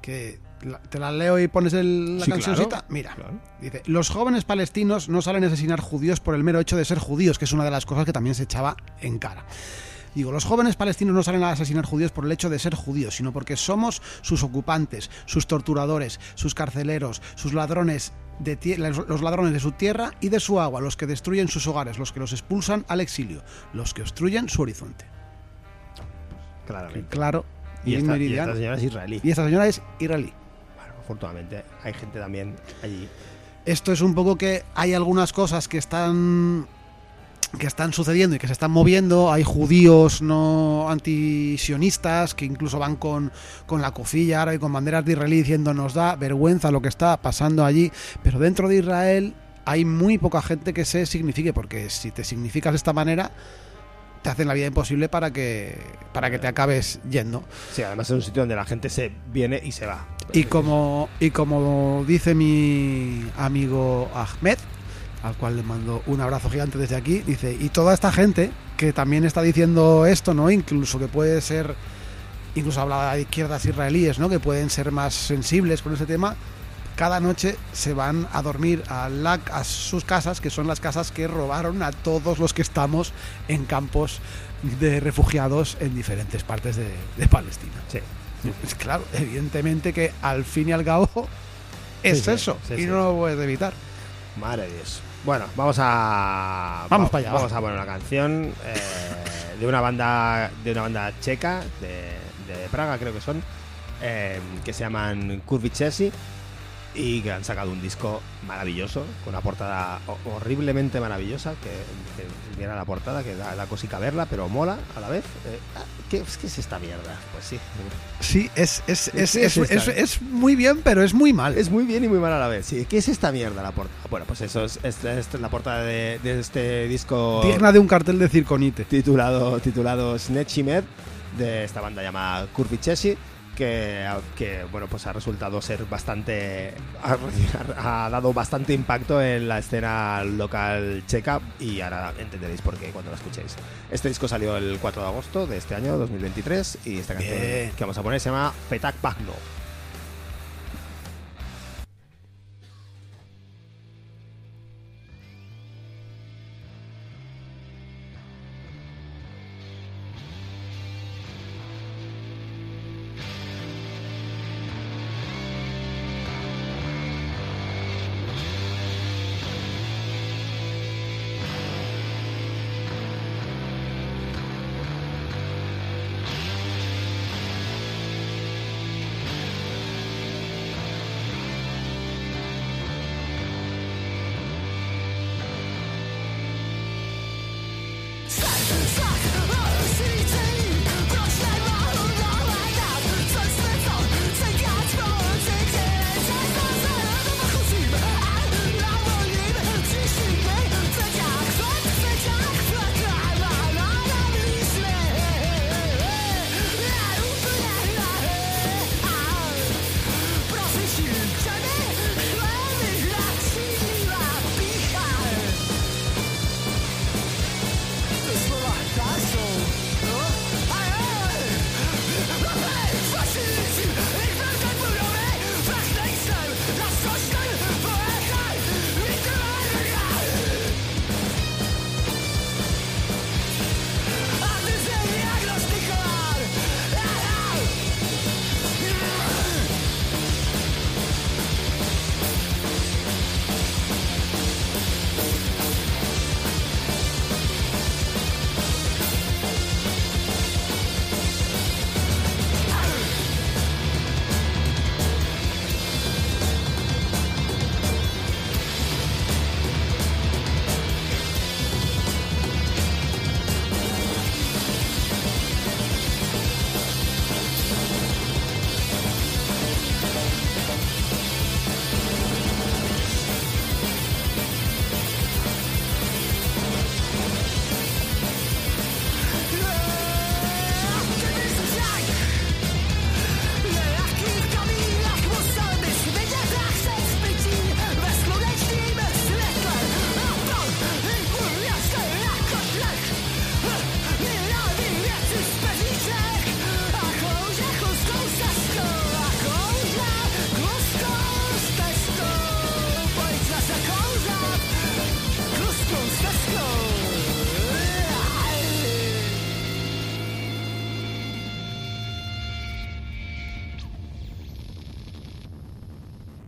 Que la- te la leo y pones el, la Sí, cancioncita. claro. Mira, Claro. dice: Los jóvenes palestinos no salen a asesinar judíos por el mero hecho de ser judíos, que es una de las cosas que también se echaba en cara. Digo, los jóvenes palestinos no salen a asesinar judíos por el hecho de ser judíos, sino porque somos sus ocupantes, sus torturadores, sus carceleros, sus ladrones de los ladrones de su tierra y de su agua, los que destruyen sus hogares, los que los expulsan al exilio, los que obstruyen su horizonte. claramente. Claro, Y esta señora es israelí. Y esta señora es israelí. Bueno, afortunadamente hay gente también allí. Esto es un poco que hay algunas cosas que están que están sucediendo y que se están moviendo. Hay judíos no antisionistas que incluso van con, con la cofilla árabe y con banderas de Israel diciendo nos da vergüenza lo que está pasando allí. Pero dentro de Israel hay muy poca gente que se signifique, porque si te significas de esta manera, te hacen la vida imposible para que, para que te acabes yendo. Sí, además es un sitio donde la gente se viene y se va. Y como, y como dice mi amigo Ahmed, al cual le mando un abrazo gigante desde aquí, dice, y toda esta gente que también está diciendo esto, ¿no? Incluso que puede ser, incluso hablaba de izquierdas israelíes, ¿no? Que pueden ser más sensibles con ese tema, cada noche se van a dormir a, la- a sus casas, que son las casas que robaron a todos los que estamos en campos de refugiados en diferentes partes de, de Palestina. Sí. Es claro, evidentemente que al fin y al cabo es Sí, eso sí, y no lo puedes evitar. Madre de Dios. Bueno, vamos a. Vamos va- para allá, Vamos va. a poner una canción eh, de una banda de una banda checa de, de Praga, creo que son, eh, que se llaman Kurvichesi y que han sacado un disco maravilloso, con una portada ho- horriblemente maravillosa, que, que mira la portada, que da, da cosica verla, pero mola a la vez. Eh, ah, ¿qué, ¿Qué es esta mierda? Pues sí. Sí, es, es, es, ¿Qué es, muy bien, pero es muy mal. Es muy bien y muy mal a la vez. Sí, ¿qué es esta mierda la portada? Bueno, pues eso es, la portada de, de este disco digna de un cartel de circonite. titulado, titulado Snetchimed de esta banda llamada Kurvichesi que, que bueno pues ha resultado ser bastante ha, ha dado bastante impacto en la escena local checa y ahora entenderéis por qué cuando lo escuchéis este disco salió el 4 de agosto de este año 2023 y esta canción Bien. que vamos a poner se llama Petak Bagno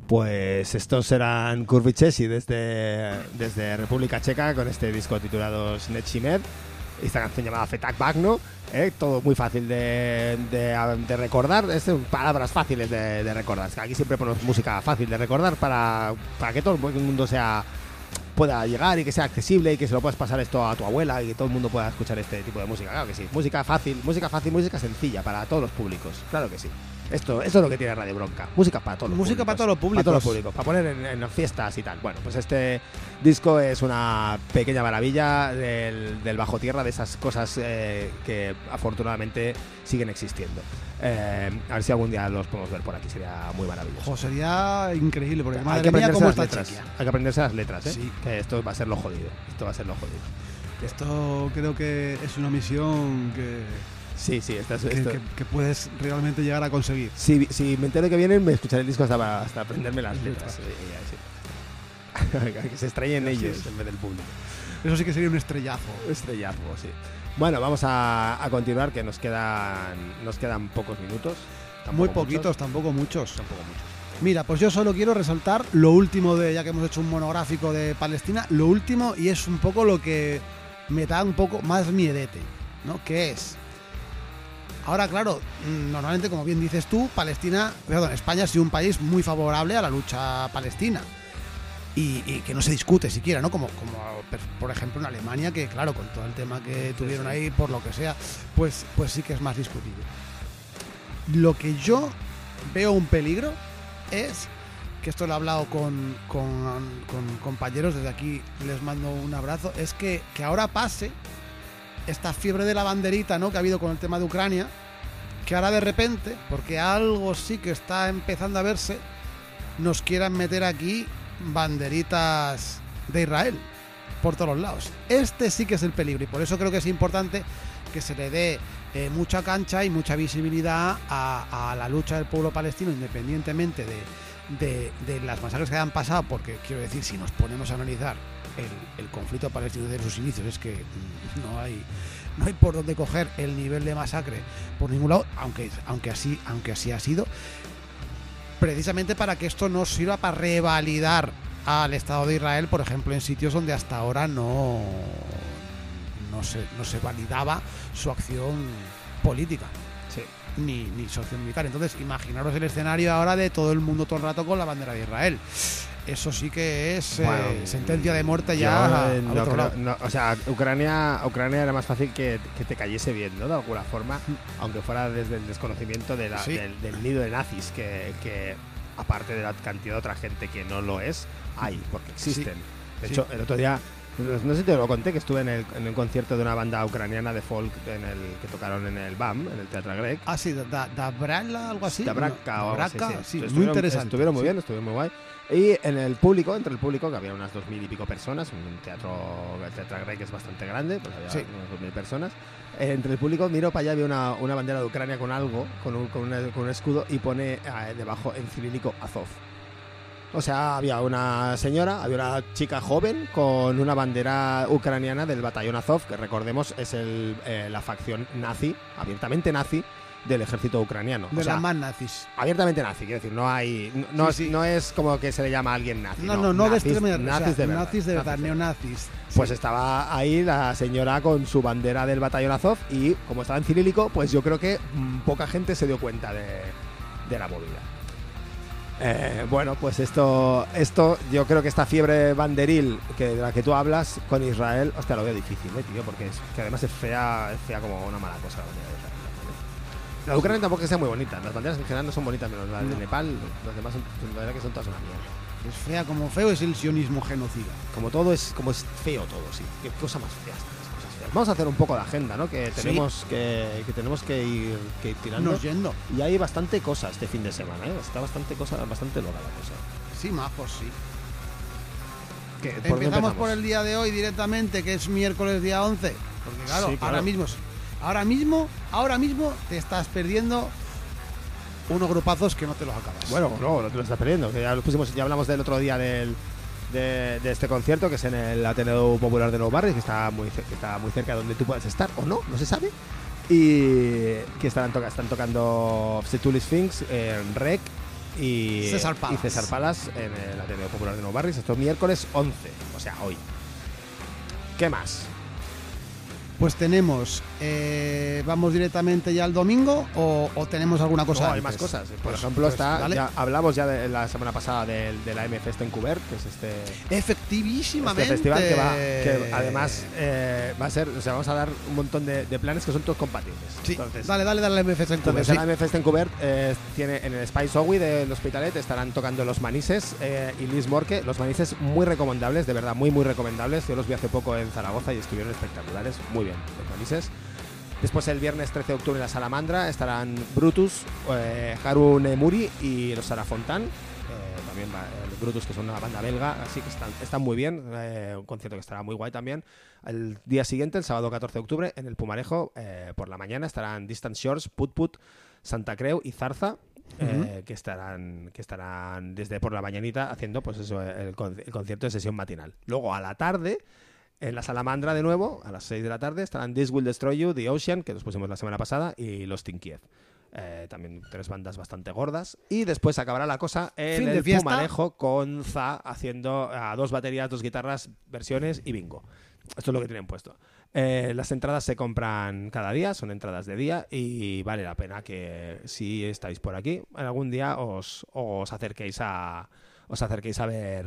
Pues estos serán Kurvichesi desde, desde República Checa con este disco titulado Snetchimed. Esta canción llamada Fetak Bagno. ¿eh? Todo muy fácil de, de- recordar. Es palabras fáciles de, de recordar. Aquí siempre ponemos música fácil de recordar para, para que todo el mundo sea pueda llegar y que sea accesible y que se lo puedas pasar esto a tu abuela y que todo el mundo pueda escuchar este tipo de música. Claro que sí. Música fácil, música fácil, música sencilla para todos los públicos. Claro que sí. Esto, esto es lo que tiene Radio Bronca. Música para todos los Música públicos. para todos los Para todos los públicos. públicos. Para poner en, en las fiestas y tal. Bueno, pues este disco es una pequeña maravilla del, del bajo tierra, de esas cosas eh, que afortunadamente siguen existiendo. Eh, a ver si algún día los podemos ver por aquí, sería muy maravilloso. Jo, sería increíble, porque Hay madre que mía, aprenderse las letras. Hay que aprenderse las letras, ¿eh? Sí. Que esto va a ser lo jodido. Esto va a ser lo jodido. Esto creo que es una misión que, Sí, sí, esto es- que, esto- que- que puedes realmente llegar a conseguir. Si, si me entero que vienen, me escucharé el disco hasta, hasta aprenderme las letras. que se estrellen ellos en vez del público. Eso sí que sería un estrellazo. Estrellazo, sí. Bueno, vamos a, a continuar, que nos quedan, nos quedan pocos minutos. Muy muchos, poquitos, tampoco muchos. Tampoco muchos. Mira, pues yo solo quiero resaltar lo último de, ya que hemos hecho un monográfico de Palestina, lo último y es un poco lo que me da un poco más miedete, ¿no? Que es, ahora claro, mm, normalmente como bien dices tú, Palestina, perdón, España ha sido un país muy favorable a la lucha palestina y, y que no se discute siquiera, ¿no? Como, como por ejemplo en Alemania, que claro, con todo el tema que tuvieron ahí, por lo que sea, pues, pues sí que es más discutible. Lo que yo veo un peligro es que esto lo he hablado con, con- con compañeros, desde aquí les mando un abrazo, es que, que ahora pase esta fiebre de la banderita ¿no? que ha habido con el tema de Ucrania, que ahora de repente, porque algo sí que está empezando a verse, nos quieran meter aquí banderitas de Israel por todos lados. Este sí que es el peligro y por eso creo que es importante que se le dé eh, mucha cancha y mucha visibilidad a, la lucha del pueblo palestino, independientemente de, de- de las masacres que hayan pasado, porque quiero decir, si nos ponemos a analizar el, el conflicto palestino desde sus inicios, es que no hay, no hay por dónde coger el nivel de masacre por ningún lado, aunque, aunque, así, aunque así ha sido, precisamente para que esto no sirva para revalidar al Estado de Israel, por ejemplo, en sitios donde hasta ahora no, no, se, no se validaba su acción política Sí. ni, ni sociomilitar. Entonces, imaginaros el escenario ahora de todo el mundo todo el rato con la bandera de Israel. Eso sí que es eh, Bueno, sentencia de muerte yo, ya a- eh, al no otro creo- lado. no, o sea, Ucrania, Ucrania era más fácil que, que te cayese bien, ¿no? De alguna forma, aunque fuera desde el desconocimiento de la- Sí. del, del nido de nazis, que, que aparte de la cantidad de otra gente que no lo es, hay, porque existen. De Sí. hecho, el otro día, no sé si te lo conté, que estuve en, el, en un concierto de una banda ucraniana de folk en el que tocaron en el BAM, en el Teatro Grec. Ah, sí, da, Dabrala, algo así. Dabraca ¿no? o algo así, sí. sí, muy interesante. Estuvieron muy sí. bien, estuvieron muy guay. Y en el público, entre el público, que había unas dos mil y pico personas, un teatro, el Teatro Grec es bastante grande, pues había Sí. unas dos mil personas. Eh, entre el público miro para allá, había una, una bandera de Ucrania con algo, con un, con una- con un escudo, y pone eh, debajo en cirílico Azov. O sea, había una señora, había una chica joven con una bandera ucraniana del batallón Azov, que recordemos es el, eh, la facción nazi, abiertamente nazi, del ejército ucraniano. De o sea, las más nazis. abiertamente nazi, quiero decir, no hay no, Sí, es, sí. no es como que se le llama a alguien nazi. No, no, no, de nazis, derecha, nazis o sea, de verdad. nazis de verdad, nazis de verdad. neonazis. Pues Sí. estaba ahí la señora con su bandera del batallón Azov y como estaba en cirílico, pues yo creo que mm, poca gente se dio cuenta de, de la movida. Eh, bueno, pues esto, esto, yo creo que esta fiebre banderil que, de la que tú hablas con Israel, hostia, lo veo difícil, ¿eh, tío, porque es, que además es fea, es fea como una mala cosa la La Ucrania tampoco es que sea muy bonita, las banderas en general no son bonitas, menos la de No. Nepal, las demás son, la verdad que son todas una mierda. Es fea como feo, es el sionismo genocida. Como todo es, como es feo todo, sí. Qué cosa más fea cosas feas. Vamos a hacer un poco de agenda, ¿no? Que Sí. tenemos que, que tenemos que ir, que ir tirando. Nos yendo. Y hay bastante cosa este fin de semana, ¿eh? Está bastante cosa, bastante loca la cosa. Sí, sí. ¿Qué- por dónde Empezamos por el día de hoy directamente, que es miércoles día 11. Porque claro, Sí, claro. ahora mismo, ahora mismo, ahora mismo te estás perdiendo unos grupazos que no te los acabas. Bueno, no, no te lo estás perdiendo. Que ya lo pusimos, ya hablamos del otro día del, de, de este concierto, que es en el Ateneo Popular de Nuevos Barrios, que está muy, que está muy cerca de donde tú puedas estar, o no, no se sabe. Y que estarán toca- están tocando Setuli Sphinx en Rec y César y Palace. César Palas en el Ateneo Popular de Nuevos Barrios. Esto es miércoles 11, o sea, hoy. ¿Qué más? Pues tenemos, eh, vamos directamente ya al domingo o, o tenemos alguna cosa No, hay antes? más cosas. Por Pues- ejemplo, pues está, ya hablamos ya de la semana pasada del- de, la M Fest en Cubert, que es este, Efectivísimamente. este festival que va, que además eh, va a ser, o sea, vamos a dar un montón de, de planes que son todos compatibles. Sí, Entonces, dale, dale, dale al MFS en Cuba, Entonces, sí. la M Fest en Cubert eh, tiene en el Spice Owi del Hospitalet estarán tocando los Manises eh, y Liz Morque. Los Manises muy recomendables, de verdad, muy, muy recomendables. Yo los vi hace poco en Zaragoza y estuvieron espectaculares. Muy bien, los Manises. Después, el viernes 13 de octubre en la Salamandra estarán Brutus, eh, Haru Nemuri y los Sara Fontán. Eh, también va, eh, Brutus, que son una banda belga, así que están, están muy bien. eh, un concierto que estará muy guay también. El día siguiente, el sábado 14 de octubre, en el Pumarejo, eh, por la mañana, estarán Distant Shores, Put Put, Santa Creu y Zarza. eh, que estarán que estarán desde por la mañanita haciendo pues eso el, el concierto de sesión matinal luego a la tarde en la Salamandra de nuevo a las 6 de la tarde estarán This Will Destroy You The Ocean que los pusimos la semana pasada y Los in Kiev Eh, también tres bandas bastante gordas y después acabará la cosa en Fin de el. Pumarejo con Za haciendo a dos baterías dos guitarras versiones y bingo esto es lo que tienen puesto. Eh, las entradas se compran cada día, son entradas de día y vale la pena que si estáis por aquí, algún día os, os acerquéis a os acerquéis a ver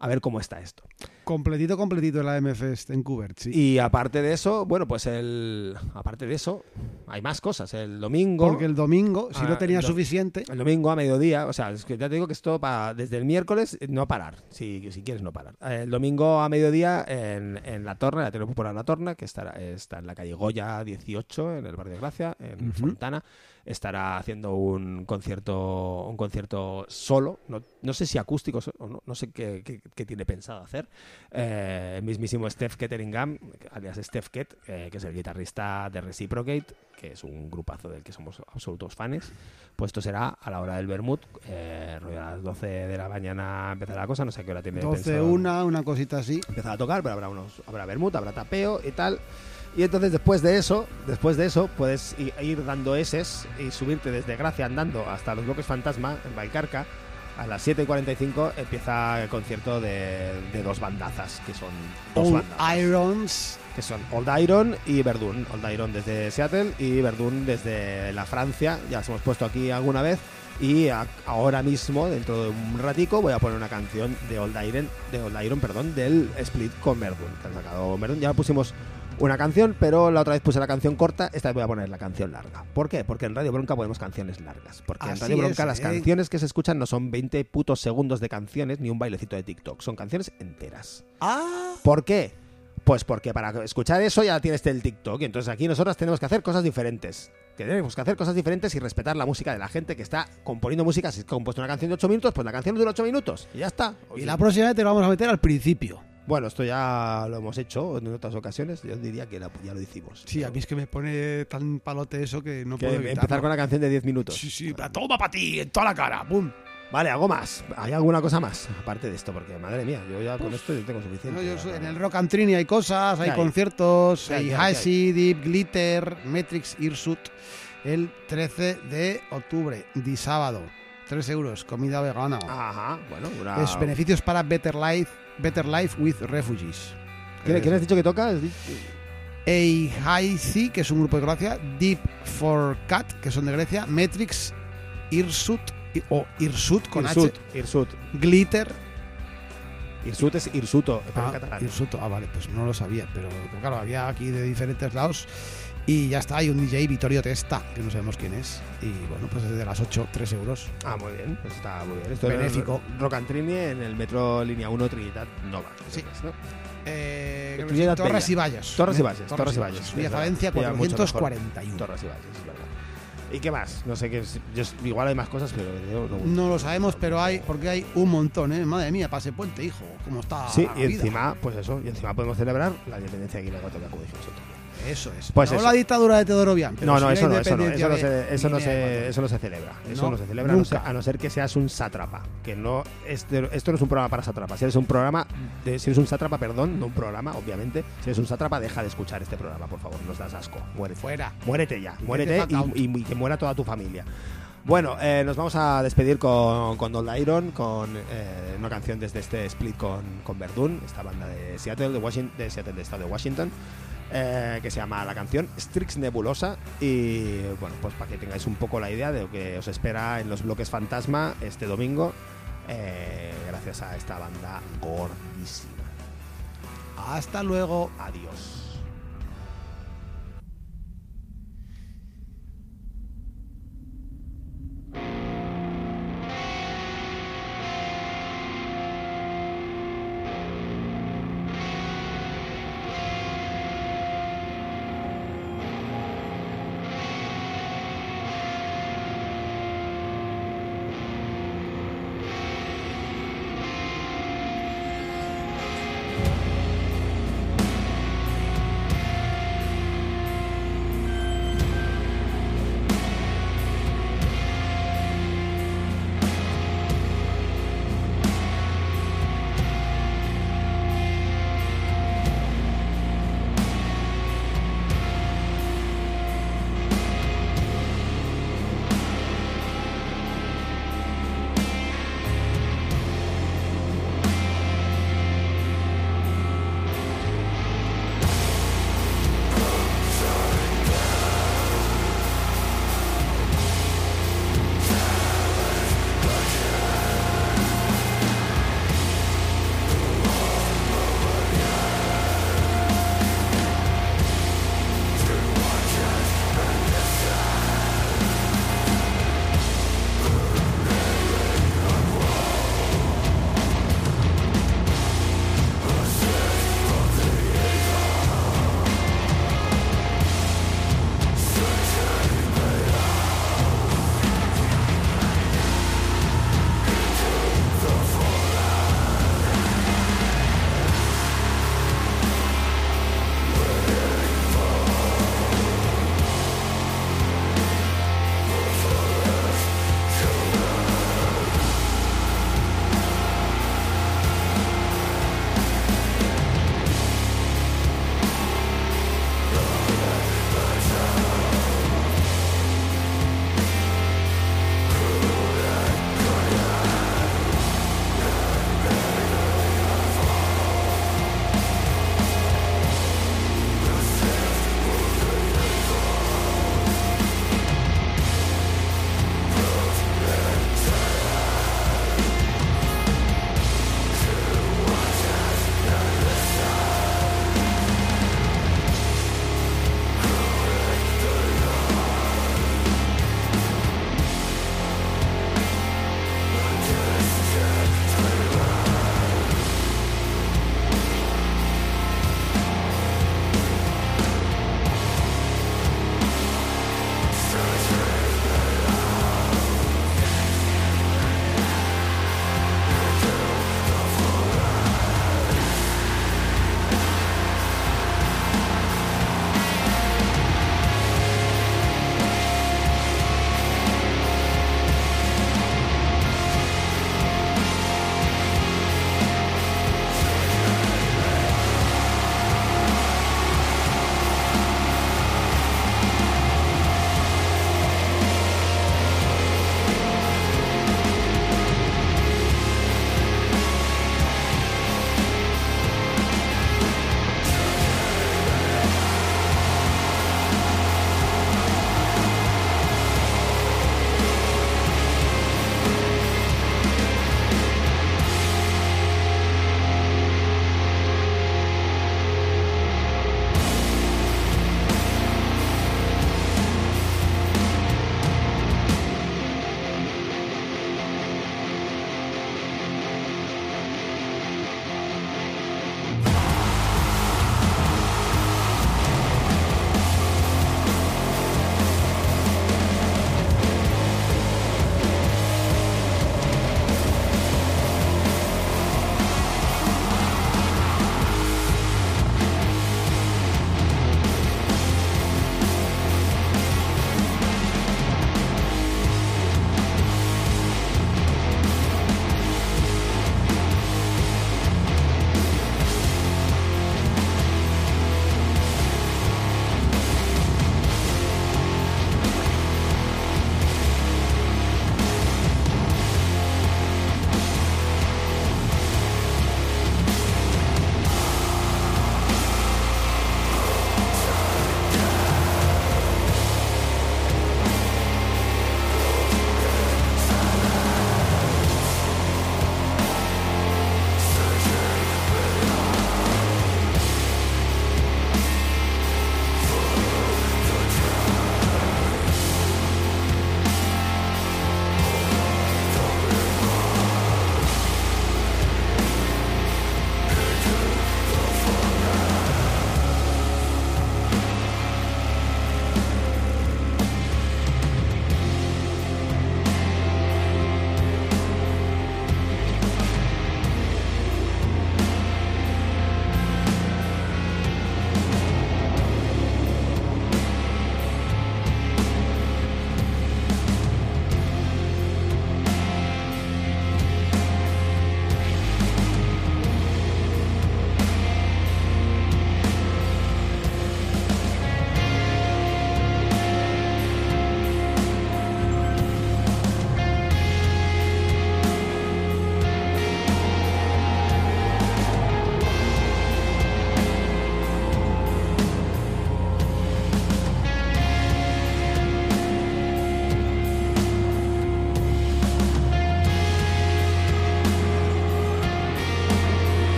a ver cómo está esto. Completito, completito la MFest en Cubert, sí. Y aparte de eso, bueno, pues el aparte de eso, hay más cosas. El domingo Porque el domingo, si Ah, no tenía el do- suficiente, El domingo a mediodía, o sea, es que ya te digo que esto para desde el miércoles eh, no parar, si, si quieres no parar. El domingo a mediodía en, en la Torre, la Tele Popular La Torna, que estará, está en la calle Goya 18, en el barrio de Gracia, en. Fontana, estará haciendo un concierto un concierto solo, no, no sé si acústico o no, no sé qué, qué- qué tiene pensado hacer. Eh, el mismísimo Steph Ketteringham, alias Steph Kett, eh, que es el guitarrista de Reciprocate, que es un grupazo del que somos absolutos fans. Pues esto será a la hora del Bermud, eh, a las 12 de la mañana empezará la cosa, no sé a qué hora tiene 12, pensado 1, una cosita así. empezar a tocar, pero habrá unos, habrá Bermud, habrá tapeo y tal. Y entonces después de eso, después de eso, puedes ir dando eses y subirte desde Gracia andando hasta los bloques fantasma en Valcarca. A las 7 y 45 empieza el concierto de, de dos bandazas, que son dos All bandazas Irons. que son Old Iron y Verdun. Old Iron desde Seattle y Verdun desde la Francia. Ya os hemos puesto aquí alguna vez. Y a- ahora mismo, dentro de un ratico, voy a poner una canción de Old Iron, de Old Iron perdón, del split con Verdun. Que han sacado Verdun. Ya pusimos una canción, pero la otra vez puse la canción corta. Esta vez voy a poner la canción larga. ¿Por qué? Porque en Radio Bronca ponemos canciones largas. Porque en Radio Bronca es, las ¿eh? canciones que se escuchan no son 20 putos segundos de canciones ni un bailecito de TikTok. Son canciones enteras. Ah, ¿Por qué? Pues porque para escuchar eso ya tienes el TikTok. Y entonces aquí nosotros tenemos que hacer cosas diferentes. Tenemos que hacer cosas diferentes y respetar la música de la gente que está componiendo música. Si has compuesto una canción de 8 minutos, pues la canción dura 8 minutos. Y ya está. y la próxima vez te lo vamos a meter al principio. Bueno, esto ya lo hemos hecho en otras ocasiones. Yo diría que la- ya lo hicimos. Sí, a mí es que me pone tan palote eso que no Que puedo empezar con la canción de 10 minutos. Sí, sí, la toma para ti, en toda la cara, ¡pum! Vale, algo más. ¿Hay alguna cosa más? Aparte de esto, porque madre mía, yo ya con esto yo tengo suficiente. No, yo Ya, soy- ya. en el Rock and Trini hay cosas, hay hay? conciertos, ¿Qué hay, hay hay, Hazy, Deep, Glitter, Matrix, Irsut, el 13 de octubre, de sábado. 3 euros, comida vegana. Ajá, bueno, una... Es beneficios para Better Life, Better Life with Refugees. ¿Quién, quién has dicho que toca? Eihaisi, que es un grupo de Croacia, Deep for Cat, que son de Grecia, Matrix, Irsut o Irsut con Irsut, H, Irsut. Glitter. Irsut es Irsuto, pero en Ah, catalán. Irsuto, ah, vale, pues no lo sabía, pero claro, había aquí de diferentes lados. Y ya está, hay un DJ Vittorio Testa, que no sabemos quién es. Y bueno, pues desde las 8, 3 euros. Ah, muy bien, pues está muy bien. Esto Benéfico. es Rock and Trini en el metro línea 1 Trinidad Nova. Sí. ¿no? Eh, Torres y Valles. Torres y ¿eh? Valles, Torres y Valles. Villa es verdad. Valencia Queda mucho mejor. 441. Torres y Valles, es verdad. ¿Y qué más? No sé qué. es- yo- igual hay más cosas, pero yo no. No lo sabemos, pero hay, porque hay un montón, ¿eh? Madre mía, pase puente, hijo. ¿Cómo está Sí, la y vida? encima, pues eso, y encima podemos celebrar la independencia de Guinea Ecuatorial, como dijimos otro día. Eso es. Pues no eso. la dictadura de Teodoro Bian. pero No, no, eso no, eso no, eso no, se, eso, no se, Ecuatorial. eso no se celebra. Eso No, se celebra, nunca. a no ser que seas un sátrapa. Que no, este- esto no es un programa para sátrapas. Si eres un programa, de- si eres un sátrapa, perdón, no un programa, obviamente. Si eres un sátrapa, deja de escuchar este programa, por favor. Nos das asco. Muérete. Fuera. Muérete ya, muérete y, y- y que muera toda tu familia. Bueno, eh, nos vamos a despedir con, con Old Iron, con eh, una canción desde este split con, con Verdun, esta banda de Seattle, de, Washington, de Seattle, de estado de Washington. Eh, que se llama la canción Strix Nebulosa. Y bueno, pues para que tengáis un poco la idea de lo que os espera en los bloques Fantasma este domingo, eh, gracias a esta banda gordísima. Hasta luego. Adiós.